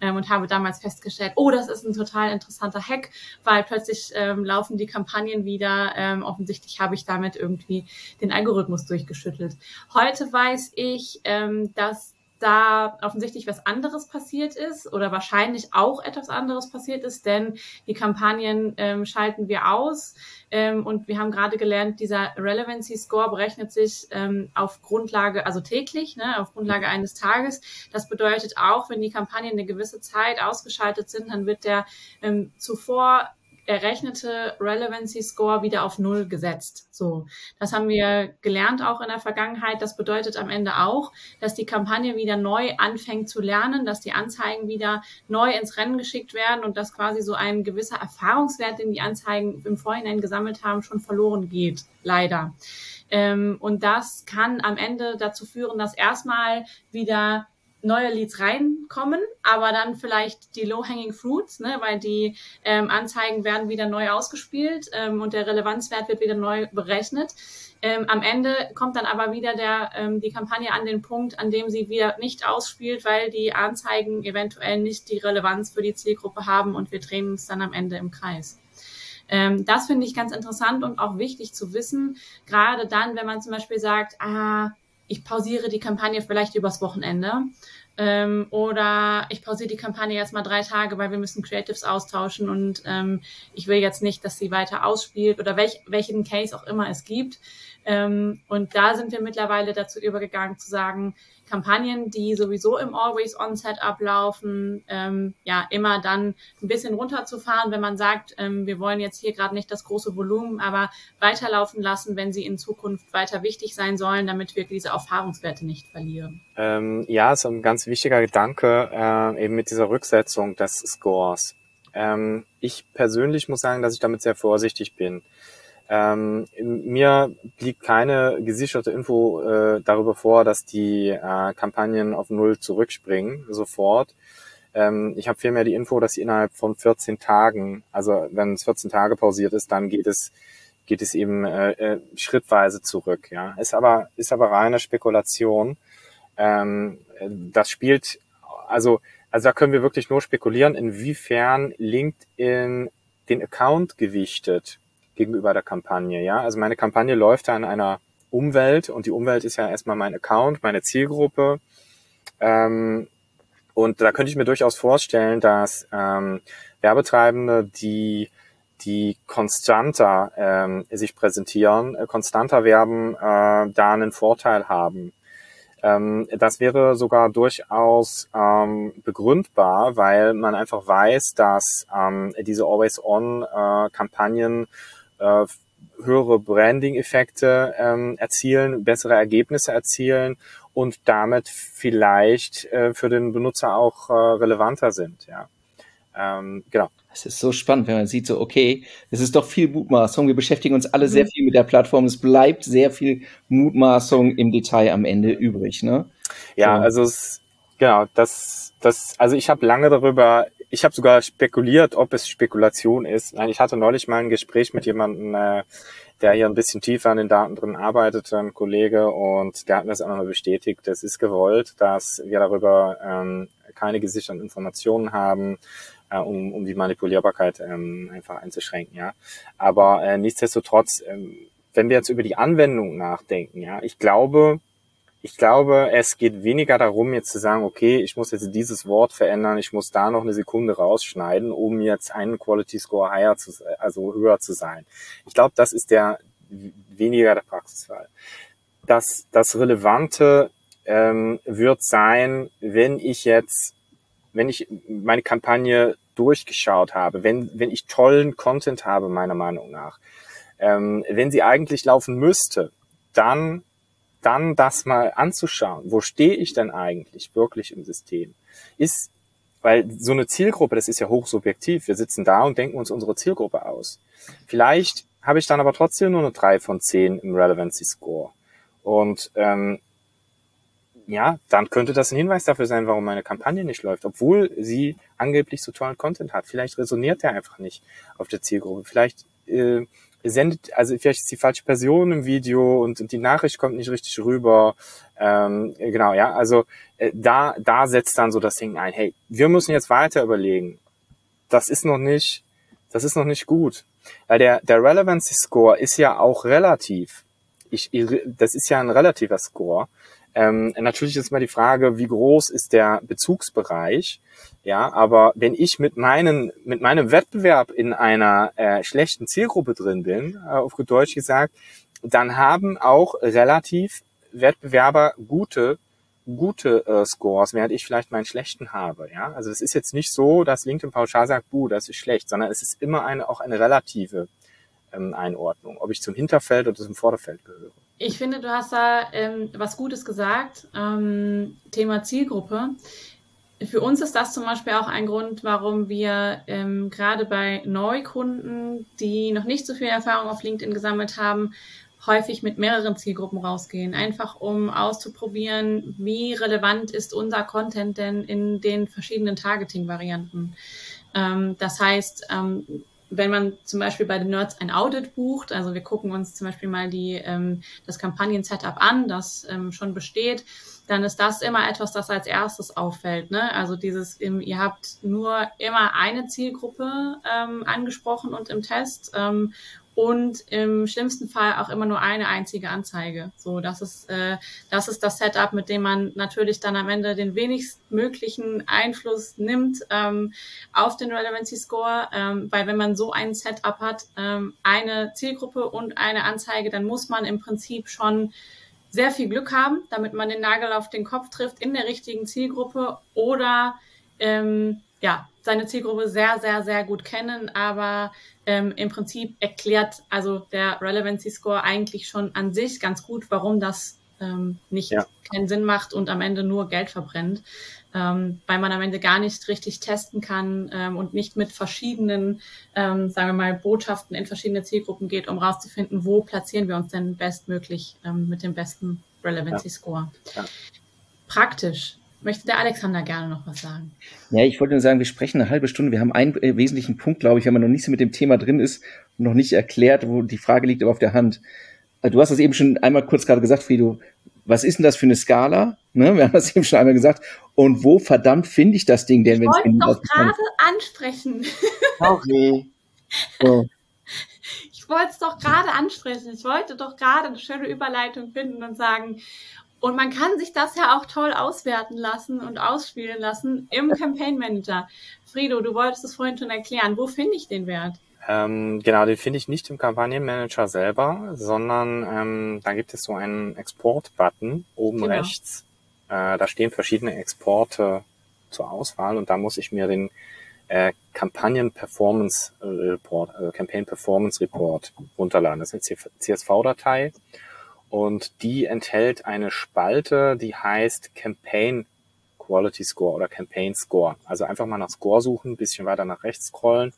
ähm, und habe damals festgestellt, oh, das ist ein total interessanter Hack, weil plötzlich ähm, laufen die Kampagnen wieder. Ähm, offensichtlich habe ich damit irgendwie den Algorithmus durchgeschüttelt. Heute weiß ich, ähm, dass da offensichtlich was anderes passiert ist oder wahrscheinlich auch etwas anderes passiert ist, denn die Kampagnen ähm, schalten wir aus ähm, und wir haben gerade gelernt, dieser Relevancy Score berechnet sich ähm, auf Grundlage, also täglich, ne, auf Grundlage eines Tages. Das bedeutet auch, wenn die Kampagnen eine gewisse Zeit ausgeschaltet sind, dann wird der ähm, zuvor errechnete Relevancy Score wieder auf Null gesetzt. So, das haben wir gelernt auch in der Vergangenheit. Das bedeutet am Ende auch, dass die Kampagne wieder neu anfängt zu lernen, dass die Anzeigen wieder neu ins Rennen geschickt werden und dass quasi so ein gewisser Erfahrungswert, den die Anzeigen im Vorhinein gesammelt haben, schon verloren geht. Leider. Ähm, und das kann am Ende dazu führen, dass erstmal wieder neue Leads reinkommen, aber dann vielleicht die Low-Hanging Fruits, ne, weil die ähm, Anzeigen werden wieder neu ausgespielt ähm, und der Relevanzwert wird wieder neu berechnet. Ähm, am Ende kommt dann aber wieder der, ähm, die Kampagne an den Punkt, an dem sie wieder nicht ausspielt, weil die Anzeigen eventuell nicht die Relevanz für die Zielgruppe haben und wir drehen uns dann am Ende im Kreis. Ähm, das finde ich ganz interessant und auch wichtig zu wissen, gerade dann, wenn man zum Beispiel sagt, ah, ich pausiere die Kampagne vielleicht übers Wochenende ähm, oder ich pausiere die Kampagne jetzt mal drei Tage, weil wir müssen Creatives austauschen und ähm, ich will jetzt nicht, dass sie weiter ausspielt oder welch, welchen Case auch immer es gibt. Ähm, und da sind wir mittlerweile dazu übergegangen zu sagen, Kampagnen, die sowieso im Always-On-Setup laufen, ähm, ja, immer dann ein bisschen runterzufahren, wenn man sagt, ähm, wir wollen jetzt hier gerade nicht das große Volumen, aber weiterlaufen lassen, wenn sie in Zukunft weiter wichtig sein sollen, damit wir diese Erfahrungswerte nicht verlieren. Ähm, ja, ist ein ganz wichtiger Gedanke, äh, eben mit dieser Rücksetzung des Scores. Ähm, ich persönlich muss sagen, dass ich damit sehr vorsichtig bin. Ähm, mir liegt keine gesicherte Info äh, darüber vor, dass die äh, Kampagnen auf Null zurückspringen, sofort. Ähm, ich habe vielmehr die Info, dass sie innerhalb von 14 Tagen, also wenn es 14 Tage pausiert ist, dann geht es geht es eben äh, äh, schrittweise zurück. Ja, ist aber ist aber reine Spekulation. Ähm, das spielt also also da können wir wirklich nur spekulieren, inwiefern LinkedIn den Account gewichtet gegenüber der Kampagne. Ja, also meine Kampagne läuft da in einer Umwelt und die Umwelt ist ja erstmal mein Account, meine Zielgruppe. Ähm, und da könnte ich mir durchaus vorstellen, dass ähm, Werbetreibende, die die konstanter ähm, sich präsentieren, äh, konstanter werben, äh, da einen Vorteil haben. Ähm, das wäre sogar durchaus ähm, begründbar, weil man einfach weiß, dass ähm, diese Always-On-Kampagnen äh, äh, höhere Branding-Effekte ähm, erzielen, bessere Ergebnisse erzielen und damit vielleicht äh, für den Benutzer auch äh, relevanter sind. Ja, ähm, genau. Es ist so spannend, wenn man sieht, so, okay, es ist doch viel Mutmaßung. Wir beschäftigen uns alle mhm. sehr viel mit der Plattform. Es bleibt sehr viel Mutmaßung im Detail am Ende übrig, ne? Ja, so. also es, genau, das, das, also ich habe lange darüber ich habe sogar spekuliert, ob es Spekulation ist. Ich hatte neulich mal ein Gespräch mit jemandem, äh, der hier ein bisschen tiefer an den Daten drin arbeitet, ein Kollege, und der hat mir das auch nochmal bestätigt. Es ist gewollt, dass wir darüber ähm, keine gesicherten Informationen haben, äh, um, um die Manipulierbarkeit ähm, einfach einzuschränken. Ja, aber äh, nichtsdestotrotz, ähm, wenn wir jetzt über die Anwendung nachdenken, ja, ich glaube, ich glaube, es geht weniger darum, jetzt zu sagen, okay, ich muss jetzt dieses Wort verändern, ich muss da noch eine Sekunde rausschneiden, um jetzt einen Quality Score higher zu, also höher zu sein. Ich glaube, das ist der weniger der Praxisfall. Das, das Relevante ähm, wird sein, wenn ich jetzt, wenn ich meine Kampagne durchgeschaut habe, wenn, wenn ich tollen Content habe, meiner Meinung nach, ähm, wenn sie eigentlich laufen müsste, dann dann das mal anzuschauen, wo stehe ich denn eigentlich wirklich im System, ist, weil so eine Zielgruppe, das ist ja hochsubjektiv. Wir sitzen da und denken uns unsere Zielgruppe aus. Vielleicht habe ich dann aber trotzdem nur eine drei von zehn im Relevancy Score. Und ähm, ja, dann könnte das ein Hinweis dafür sein, warum meine Kampagne nicht läuft, obwohl sie angeblich so tollen Content hat. Vielleicht resoniert der einfach nicht auf der Zielgruppe. Vielleicht äh, sendet, also vielleicht ist die falsche Person im Video und, und die Nachricht kommt nicht richtig rüber. Ähm, genau, ja, also äh, da, da setzt dann so das Ding ein, hey, wir müssen jetzt weiter überlegen. Das ist noch nicht, das ist noch nicht gut. Weil der, der Relevancy Score ist ja auch relativ. Ich, das ist ja ein relativer Score. Ähm, natürlich ist mal die Frage, wie groß ist der Bezugsbereich? Ja, aber wenn ich mit meinen, mit meinem Wettbewerb in einer äh, schlechten Zielgruppe drin bin, äh, auf gut Deutsch gesagt, dann haben auch relativ Wettbewerber gute gute äh, Scores, während ich vielleicht meinen schlechten habe. Ja, also es ist jetzt nicht so, dass LinkedIn pauschal sagt, buh, das ist schlecht, sondern es ist immer eine auch eine relative ähm, Einordnung, ob ich zum Hinterfeld oder zum Vorderfeld gehöre. Ich finde, du hast da ähm, was Gutes gesagt. Ähm, Thema Zielgruppe. Für uns ist das zum Beispiel auch ein Grund, warum wir ähm, gerade bei Neukunden, die noch nicht so viel Erfahrung auf LinkedIn gesammelt haben, häufig mit mehreren Zielgruppen rausgehen, einfach um auszuprobieren, wie relevant ist unser Content denn in den verschiedenen Targeting-Varianten. Ähm, das heißt, ähm, wenn man zum Beispiel bei den Nerds ein Audit bucht, also wir gucken uns zum Beispiel mal die, ähm, das Kampagnen-Setup an, das ähm, schon besteht, dann ist das immer etwas, das als erstes auffällt. Ne? Also dieses, im, ihr habt nur immer eine Zielgruppe ähm, angesprochen und im Test ähm, und im schlimmsten Fall auch immer nur eine einzige Anzeige. So, das ist, äh, das ist das Setup, mit dem man natürlich dann am Ende den wenigstmöglichen Einfluss nimmt ähm, auf den Relevancy Score, ähm, weil wenn man so ein Setup hat, ähm, eine Zielgruppe und eine Anzeige, dann muss man im Prinzip schon sehr viel Glück haben, damit man den Nagel auf den Kopf trifft in der richtigen Zielgruppe oder ähm, ja, seine Zielgruppe sehr, sehr, sehr gut kennen, aber ähm, im Prinzip erklärt also der Relevancy Score eigentlich schon an sich ganz gut, warum das ähm, nicht ja. keinen Sinn macht und am Ende nur Geld verbrennt, ähm, weil man am Ende gar nicht richtig testen kann ähm, und nicht mit verschiedenen, ähm, sagen wir mal, Botschaften in verschiedene Zielgruppen geht, um rauszufinden, wo platzieren wir uns denn bestmöglich ähm, mit dem besten Relevancy Score. Ja. Praktisch möchte der Alexander gerne noch was sagen. Ja, ich wollte nur sagen, wir sprechen eine halbe Stunde. Wir haben einen äh, wesentlichen Punkt, glaube ich, wenn man noch nicht so mit dem Thema drin ist und noch nicht erklärt, wo die Frage liegt aber auf der Hand. Äh, du hast das eben schon einmal kurz gerade gesagt, Frido. Was ist denn das für eine Skala? Ne, wir haben das eben schon einmal gesagt. Und wo verdammt finde ich das Ding denn? Ich wollte doch gerade ansprechen. Sorry. So. Ich wollte es doch gerade ansprechen. Ich wollte doch gerade eine schöne Überleitung finden und sagen, und man kann sich das ja auch toll auswerten lassen und ausspielen lassen im Campaign Manager. Frido, du wolltest es vorhin schon erklären. Wo finde ich den Wert? Ähm, genau, den finde ich nicht im Kampagnenmanager selber, sondern ähm, da gibt es so einen Export-Button oben genau. rechts. Äh, da stehen verschiedene Exporte zur Auswahl und da muss ich mir den äh, Kampagnen Performance Report, äh, Campaign Performance Report runterladen. Das ist eine CSV-Datei und die enthält eine Spalte, die heißt Campaign Quality Score oder Campaign Score. Also einfach mal nach Score suchen, bisschen weiter nach rechts scrollen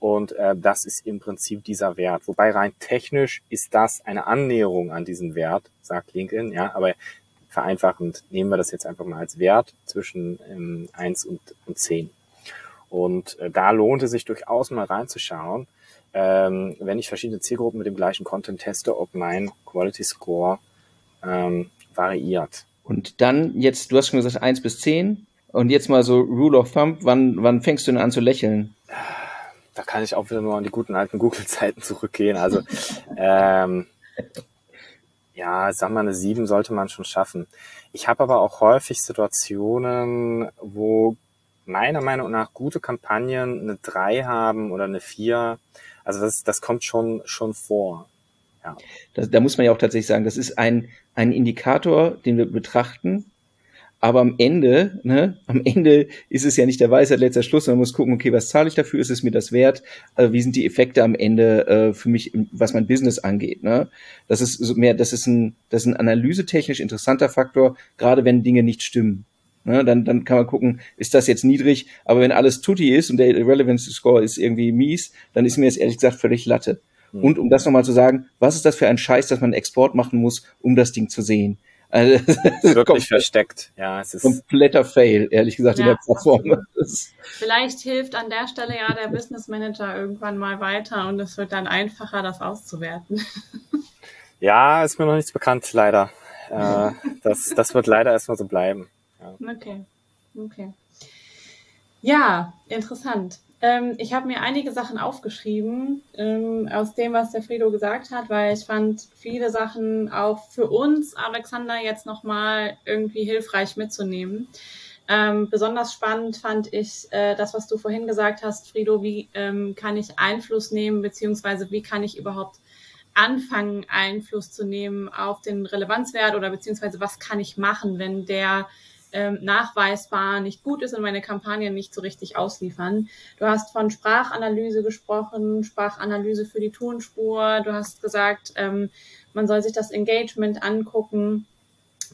und äh, das ist im Prinzip dieser Wert. Wobei rein technisch ist das eine Annäherung an diesen Wert, sagt LinkedIn, ja, aber vereinfachend nehmen wir das jetzt einfach mal als Wert zwischen ähm, 1 und, und 10. Und äh, da lohnt es sich durchaus mal reinzuschauen, ähm, wenn ich verschiedene Zielgruppen mit dem gleichen Content teste, ob mein Quality Score ähm, variiert. Und dann jetzt, du hast schon gesagt 1 bis 10 und jetzt mal so Rule of Thumb, wann, wann fängst du denn an zu lächeln? Da kann ich auch wieder nur an die guten alten Google-Zeiten zurückgehen. Also ähm, ja, sag mal, eine 7 sollte man schon schaffen. Ich habe aber auch häufig Situationen, wo meiner Meinung nach gute Kampagnen eine 3 haben oder eine 4 also das, das kommt schon, schon vor. Ja. Das, da muss man ja auch tatsächlich sagen, das ist ein, ein Indikator, den wir betrachten. Aber am Ende, ne, am Ende ist es ja nicht der Weisheit letzter Schluss, man muss gucken, okay, was zahle ich dafür? Ist es mir das wert? Äh, wie sind die Effekte am Ende äh, für mich, was mein Business angeht? Ne? Das ist mehr, das ist ein, das ist ein analysetechnisch interessanter Faktor, gerade wenn Dinge nicht stimmen. Ne, dann, dann kann man gucken, ist das jetzt niedrig, aber wenn alles tutti ist und der Relevance Score ist irgendwie mies, dann ist mir jetzt ehrlich gesagt völlig Latte. Mhm. Und um das nochmal zu sagen, was ist das für ein Scheiß, dass man einen Export machen muss, um das Ding zu sehen? Also, wirklich versteckt. Ja, es ist kompletter Fail, ehrlich gesagt, ja, in der Plattform. Vielleicht hilft an der Stelle ja der Business Manager irgendwann mal weiter und es wird dann einfacher, das auszuwerten. Ja, ist mir noch nichts bekannt, leider. Äh, das, das wird leider erstmal so bleiben. Ja. Okay, okay. Ja, interessant. Ähm, ich habe mir einige Sachen aufgeschrieben ähm, aus dem, was der Frido gesagt hat, weil ich fand viele Sachen auch für uns, Alexander, jetzt nochmal irgendwie hilfreich mitzunehmen. Ähm, besonders spannend fand ich äh, das, was du vorhin gesagt hast, Frido, wie ähm, kann ich Einfluss nehmen, beziehungsweise wie kann ich überhaupt anfangen, Einfluss zu nehmen auf den Relevanzwert oder beziehungsweise was kann ich machen, wenn der ähm, nachweisbar nicht gut ist und meine Kampagnen nicht so richtig ausliefern. Du hast von Sprachanalyse gesprochen, Sprachanalyse für die Tonspur. Du hast gesagt, ähm, man soll sich das Engagement angucken.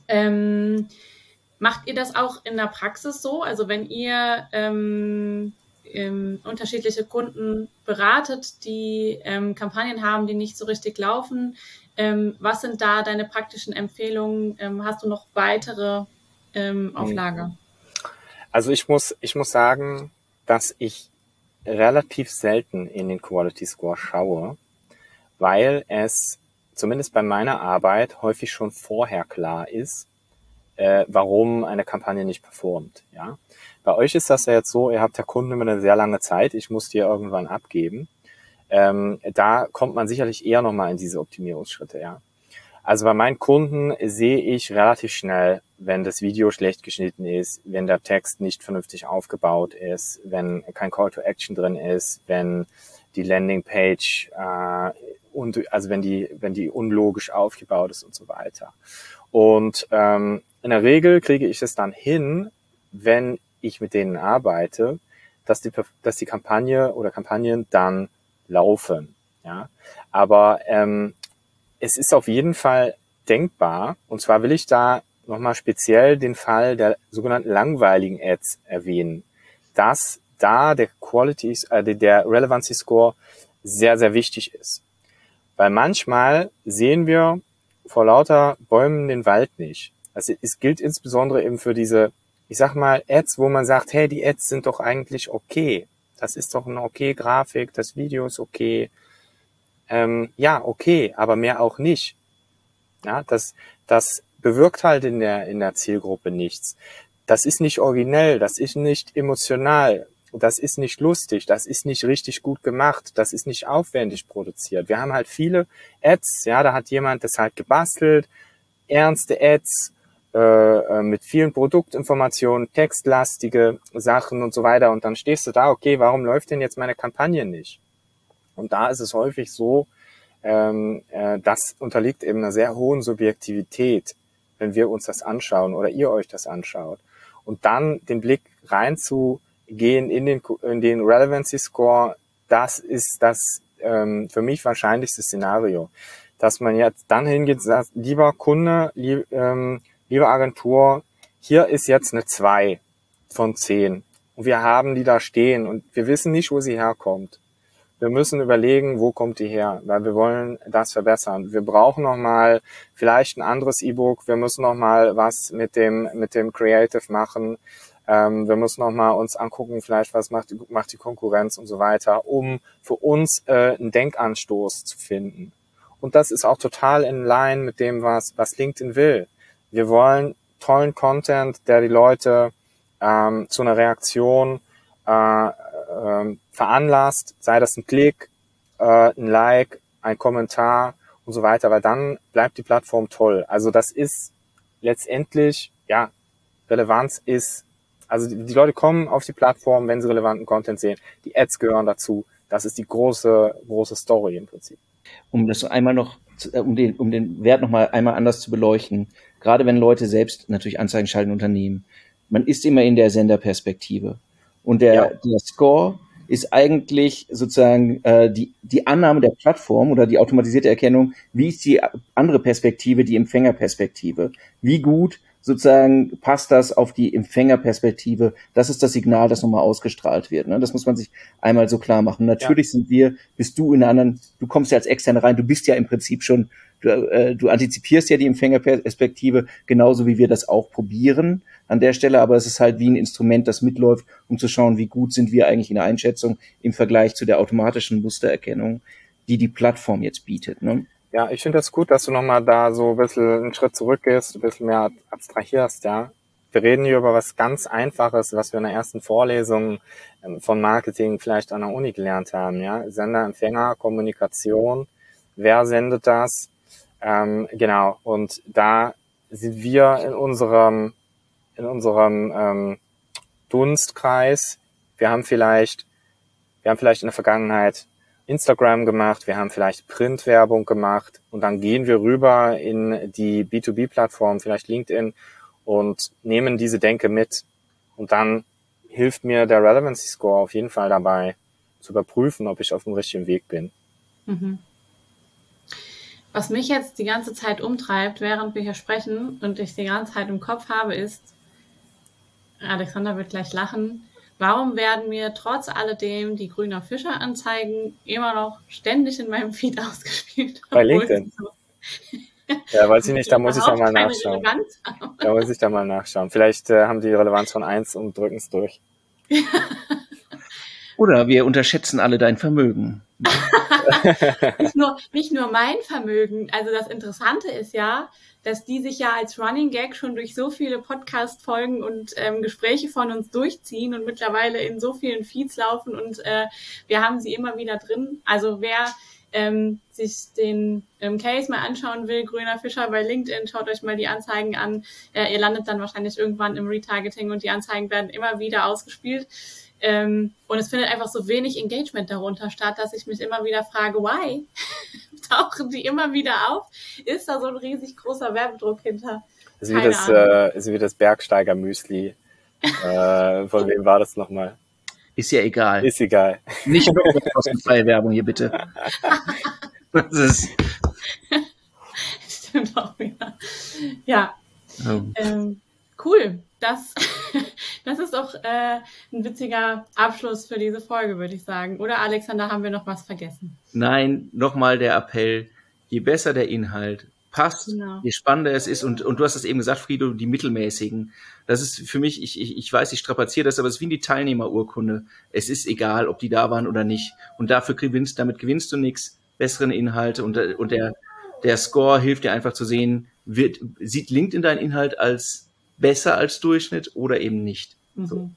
Ähm, macht ihr das auch in der Praxis so? Also wenn ihr ähm, ähm, unterschiedliche Kunden beratet, die ähm, Kampagnen haben, die nicht so richtig laufen, ähm, was sind da deine praktischen Empfehlungen? Ähm, hast du noch weitere ähm, auf mhm. Lager? Also ich muss, ich muss sagen, dass ich relativ selten in den Quality Score schaue, weil es zumindest bei meiner Arbeit häufig schon vorher klar ist, äh, warum eine Kampagne nicht performt. Ja, bei euch ist das ja jetzt so, ihr habt der Kunden immer eine sehr lange Zeit. Ich muss die irgendwann abgeben. Ähm, da kommt man sicherlich eher nochmal in diese Optimierungsschritte. Ja, also bei meinen Kunden sehe ich relativ schnell, wenn das Video schlecht geschnitten ist, wenn der Text nicht vernünftig aufgebaut ist, wenn kein Call to Action drin ist, wenn die Landingpage äh, und also wenn die wenn die unlogisch aufgebaut ist und so weiter. Und ähm, in der Regel kriege ich es dann hin, wenn ich mit denen arbeite, dass die dass die Kampagne oder Kampagnen dann laufen. Ja, aber ähm, es ist auf jeden Fall denkbar. Und zwar will ich da nochmal speziell den Fall der sogenannten langweiligen Ads erwähnen, dass da der Quality, äh, der Relevancy Score sehr, sehr wichtig ist. Weil manchmal sehen wir vor lauter Bäumen den Wald nicht. Also es gilt insbesondere eben für diese, ich sag mal, Ads, wo man sagt, hey, die Ads sind doch eigentlich okay. Das ist doch eine okay Grafik, das Video ist okay. Ähm, ja, okay, aber mehr auch nicht. Ja, das, das bewirkt halt in der, in der Zielgruppe nichts. Das ist nicht originell, das ist nicht emotional, das ist nicht lustig, das ist nicht richtig gut gemacht, das ist nicht aufwendig produziert. Wir haben halt viele Ads, ja, da hat jemand das halt gebastelt, ernste Ads, äh, äh, mit vielen Produktinformationen, textlastige Sachen und so weiter. Und dann stehst du da, okay, warum läuft denn jetzt meine Kampagne nicht? Und da ist es häufig so, ähm, äh, das unterliegt eben einer sehr hohen Subjektivität wenn wir uns das anschauen oder ihr euch das anschaut. Und dann den Blick reinzugehen in den, in den Relevancy Score, das ist das ähm, für mich wahrscheinlichste Szenario. Dass man jetzt dann hingeht und sagt, lieber Kunde, lieb, ähm, liebe Agentur, hier ist jetzt eine 2 von 10. Und wir haben die da stehen und wir wissen nicht, wo sie herkommt wir müssen überlegen, wo kommt die her, weil wir wollen das verbessern. Wir brauchen noch mal vielleicht ein anderes E-Book. Wir müssen noch mal was mit dem mit dem Creative machen. Ähm, wir müssen noch mal uns angucken, vielleicht was macht, macht die Konkurrenz und so weiter, um für uns äh, einen Denkanstoß zu finden. Und das ist auch total in line mit dem, was was LinkedIn will. Wir wollen tollen Content, der die Leute ähm, zu einer Reaktion äh, ähm, veranlasst, sei das ein Klick, äh, ein Like, ein Kommentar und so weiter, weil dann bleibt die Plattform toll. Also das ist letztendlich, ja, Relevanz ist, also die, die Leute kommen auf die Plattform, wenn sie relevanten Content sehen. Die Ads gehören dazu. Das ist die große, große Story im Prinzip. Um das einmal noch, äh, um den, um den Wert noch mal einmal anders zu beleuchten. Gerade wenn Leute selbst natürlich Anzeigen schalten Unternehmen. Man ist immer in der Senderperspektive. Und der, ja. der Score ist eigentlich sozusagen äh, die, die Annahme der Plattform oder die automatisierte Erkennung, wie ist die andere Perspektive, die Empfängerperspektive. Wie gut sozusagen passt das auf die Empfängerperspektive. Das ist das Signal, das nochmal ausgestrahlt wird. Ne? Das muss man sich einmal so klar machen. Natürlich ja. sind wir, bist du in einer anderen, du kommst ja als Externe rein, du bist ja im Prinzip schon, du, äh, du antizipierst ja die Empfängerperspektive, genauso wie wir das auch probieren an der Stelle, aber es ist halt wie ein Instrument, das mitläuft, um zu schauen, wie gut sind wir eigentlich in der Einschätzung im Vergleich zu der automatischen Mustererkennung, die die Plattform jetzt bietet. Ne? Ja, ich finde das gut, dass du nochmal da so ein bisschen einen Schritt zurückgehst, ein bisschen mehr abstrahierst, ja. Wir reden hier über was ganz Einfaches, was wir in der ersten Vorlesung ähm, von Marketing vielleicht an der Uni gelernt haben, ja. Sender, Empfänger, Kommunikation. Wer sendet das? Ähm, genau. Und da sind wir in unserem, in unserem ähm, Dunstkreis. Wir haben vielleicht, wir haben vielleicht in der Vergangenheit Instagram gemacht, wir haben vielleicht Printwerbung gemacht und dann gehen wir rüber in die B2B-Plattform, vielleicht LinkedIn und nehmen diese Denke mit. Und dann hilft mir der Relevancy Score auf jeden Fall dabei, zu überprüfen, ob ich auf dem richtigen Weg bin. Mhm. Was mich jetzt die ganze Zeit umtreibt, während wir hier sprechen und ich die ganze Zeit im Kopf habe, ist, Alexander wird gleich lachen, warum werden mir trotz alledem die grüner Fischer Anzeigen immer noch ständig in meinem Feed ausgespielt? Bei LinkedIn. ja, weiß ich nicht, da muss ich da mal nachschauen. Da muss ich da mal nachschauen. Vielleicht äh, haben die Relevanz von eins und drücken es durch. Oder wir unterschätzen alle dein Vermögen. nicht, nur, nicht nur mein Vermögen. Also das Interessante ist ja, dass die sich ja als Running Gag schon durch so viele Podcast-Folgen und ähm, Gespräche von uns durchziehen und mittlerweile in so vielen Feeds laufen und äh, wir haben sie immer wieder drin. Also wer ähm, sich den ähm, Case mal anschauen will, Grüner Fischer bei LinkedIn, schaut euch mal die Anzeigen an. Äh, ihr landet dann wahrscheinlich irgendwann im Retargeting und die Anzeigen werden immer wieder ausgespielt. Ähm, und es findet einfach so wenig Engagement darunter statt, dass ich mich immer wieder frage, why? Tauchen die immer wieder auf? Ist da so ein riesig großer Werbedruck hinter? Ist wie, das, äh, ist wie das Bergsteiger-Müsli. äh, von wem war das nochmal? Ist ja egal. Ist egal. Nicht nur kostenfreie Werbung hier, bitte. das ist. Stimmt auch wieder. Ja. Oh. Ähm, cool das, das ist auch äh, ein witziger Abschluss für diese Folge, würde ich sagen. Oder Alexander, haben wir noch was vergessen? Nein, nochmal der Appell, je besser der Inhalt passt, genau. je spannender es ist. Und, und du hast es eben gesagt, Frido, die mittelmäßigen. Das ist für mich, ich, ich, ich weiß, ich strapaziere das, aber es ist wie die Teilnehmerurkunde. Es ist egal, ob die da waren oder nicht. Und dafür gewinnst, damit gewinnst du nichts, besseren Inhalte und, und der, der Score hilft dir einfach zu sehen, wird, sieht LinkedIn deinen Inhalt als besser als Durchschnitt oder eben nicht. Mhm. So.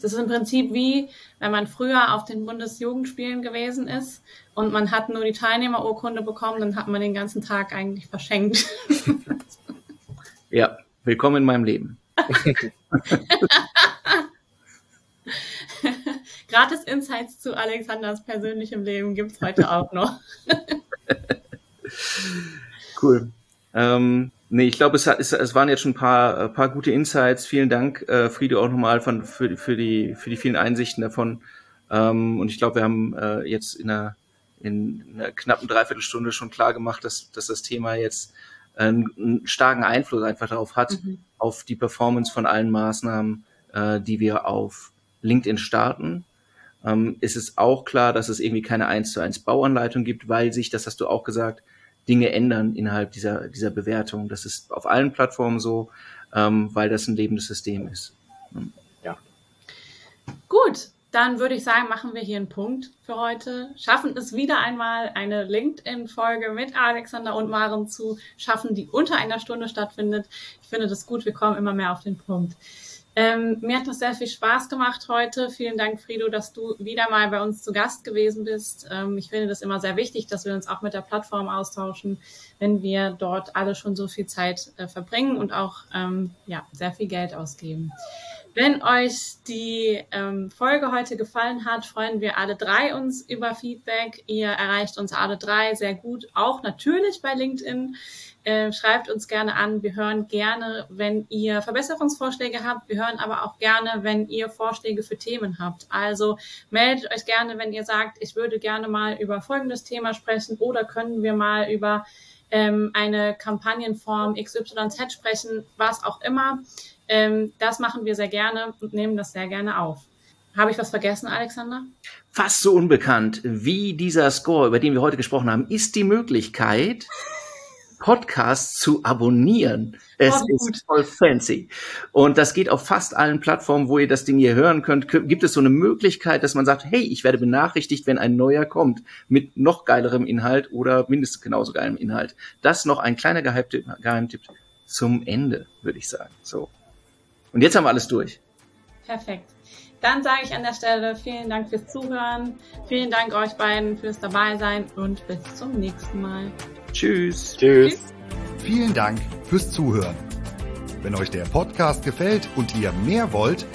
Das ist im Prinzip wie, wenn man früher auf den Bundesjugendspielen gewesen ist und man hat nur die Teilnehmerurkunde bekommen, dann hat man den ganzen Tag eigentlich verschenkt. ja, willkommen in meinem Leben. Gratis Insights zu Alexanders persönlichem Leben gibt es heute auch noch. cool. Ähm, Nee, ich glaube, es, es, es waren jetzt schon ein paar, ein paar gute Insights. Vielen Dank, äh, Friede, auch nochmal von, für, für, die, für die vielen Einsichten davon. Ähm, und ich glaube, wir haben äh, jetzt in einer, in einer knappen Dreiviertelstunde schon klar gemacht, dass, dass das Thema jetzt einen, einen starken Einfluss einfach darauf hat, mhm. auf die Performance von allen Maßnahmen, äh, die wir auf LinkedIn starten. Ähm, ist es auch klar, dass es irgendwie keine 1 zu 1 Bauanleitung gibt, weil sich, das hast du auch gesagt, Dinge ändern innerhalb dieser, dieser Bewertung. Das ist auf allen Plattformen so, ähm, weil das ein lebendes System ist. Ja. Gut, dann würde ich sagen, machen wir hier einen Punkt für heute. Schaffen es wieder einmal eine LinkedIn-Folge mit Alexander und Maren zu schaffen, die unter einer Stunde stattfindet. Ich finde das gut, wir kommen immer mehr auf den Punkt. Ähm, mir hat das sehr viel Spaß gemacht heute. Vielen Dank, Frido, dass du wieder mal bei uns zu Gast gewesen bist. Ähm, ich finde das immer sehr wichtig, dass wir uns auch mit der Plattform austauschen, wenn wir dort alle schon so viel Zeit äh, verbringen und auch ähm, ja, sehr viel Geld ausgeben. Wenn euch die ähm, Folge heute gefallen hat, freuen wir alle drei uns über Feedback. Ihr erreicht uns alle drei sehr gut, auch natürlich bei LinkedIn. Äh, schreibt uns gerne an. Wir hören gerne, wenn ihr Verbesserungsvorschläge habt. Wir hören aber auch gerne, wenn ihr Vorschläge für Themen habt. Also meldet euch gerne, wenn ihr sagt, ich würde gerne mal über folgendes Thema sprechen oder können wir mal über ähm, eine Kampagnenform XYZ sprechen, was auch immer. Ähm, das machen wir sehr gerne und nehmen das sehr gerne auf. Habe ich was vergessen, Alexander? Fast so unbekannt wie dieser Score, über den wir heute gesprochen haben, ist die Möglichkeit, Podcasts zu abonnieren. Es oh, ist voll fancy. Und das geht auf fast allen Plattformen, wo ihr das Ding hier hören könnt. Gibt es so eine Möglichkeit, dass man sagt, hey, ich werde benachrichtigt, wenn ein neuer kommt mit noch geilerem Inhalt oder mindestens genauso geilem Inhalt. Das noch ein kleiner Geheimtipp, Geheimtipp zum Ende, würde ich sagen. So. Und jetzt haben wir alles durch. Perfekt. Dann sage ich an der Stelle vielen Dank fürs Zuhören. Vielen Dank euch beiden fürs Dabeisein und bis zum nächsten Mal. Tschüss. Tschüss. Vielen Dank fürs Zuhören. Wenn euch der Podcast gefällt und ihr mehr wollt,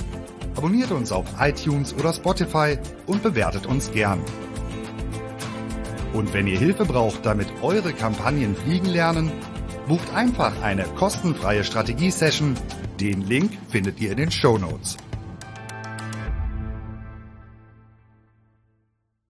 abonniert uns auf iTunes oder Spotify und bewertet uns gern. Und wenn ihr Hilfe braucht, damit eure Kampagnen fliegen lernen, bucht einfach eine kostenfreie Strategie-Session. Den Link findet ihr in den Show Notes.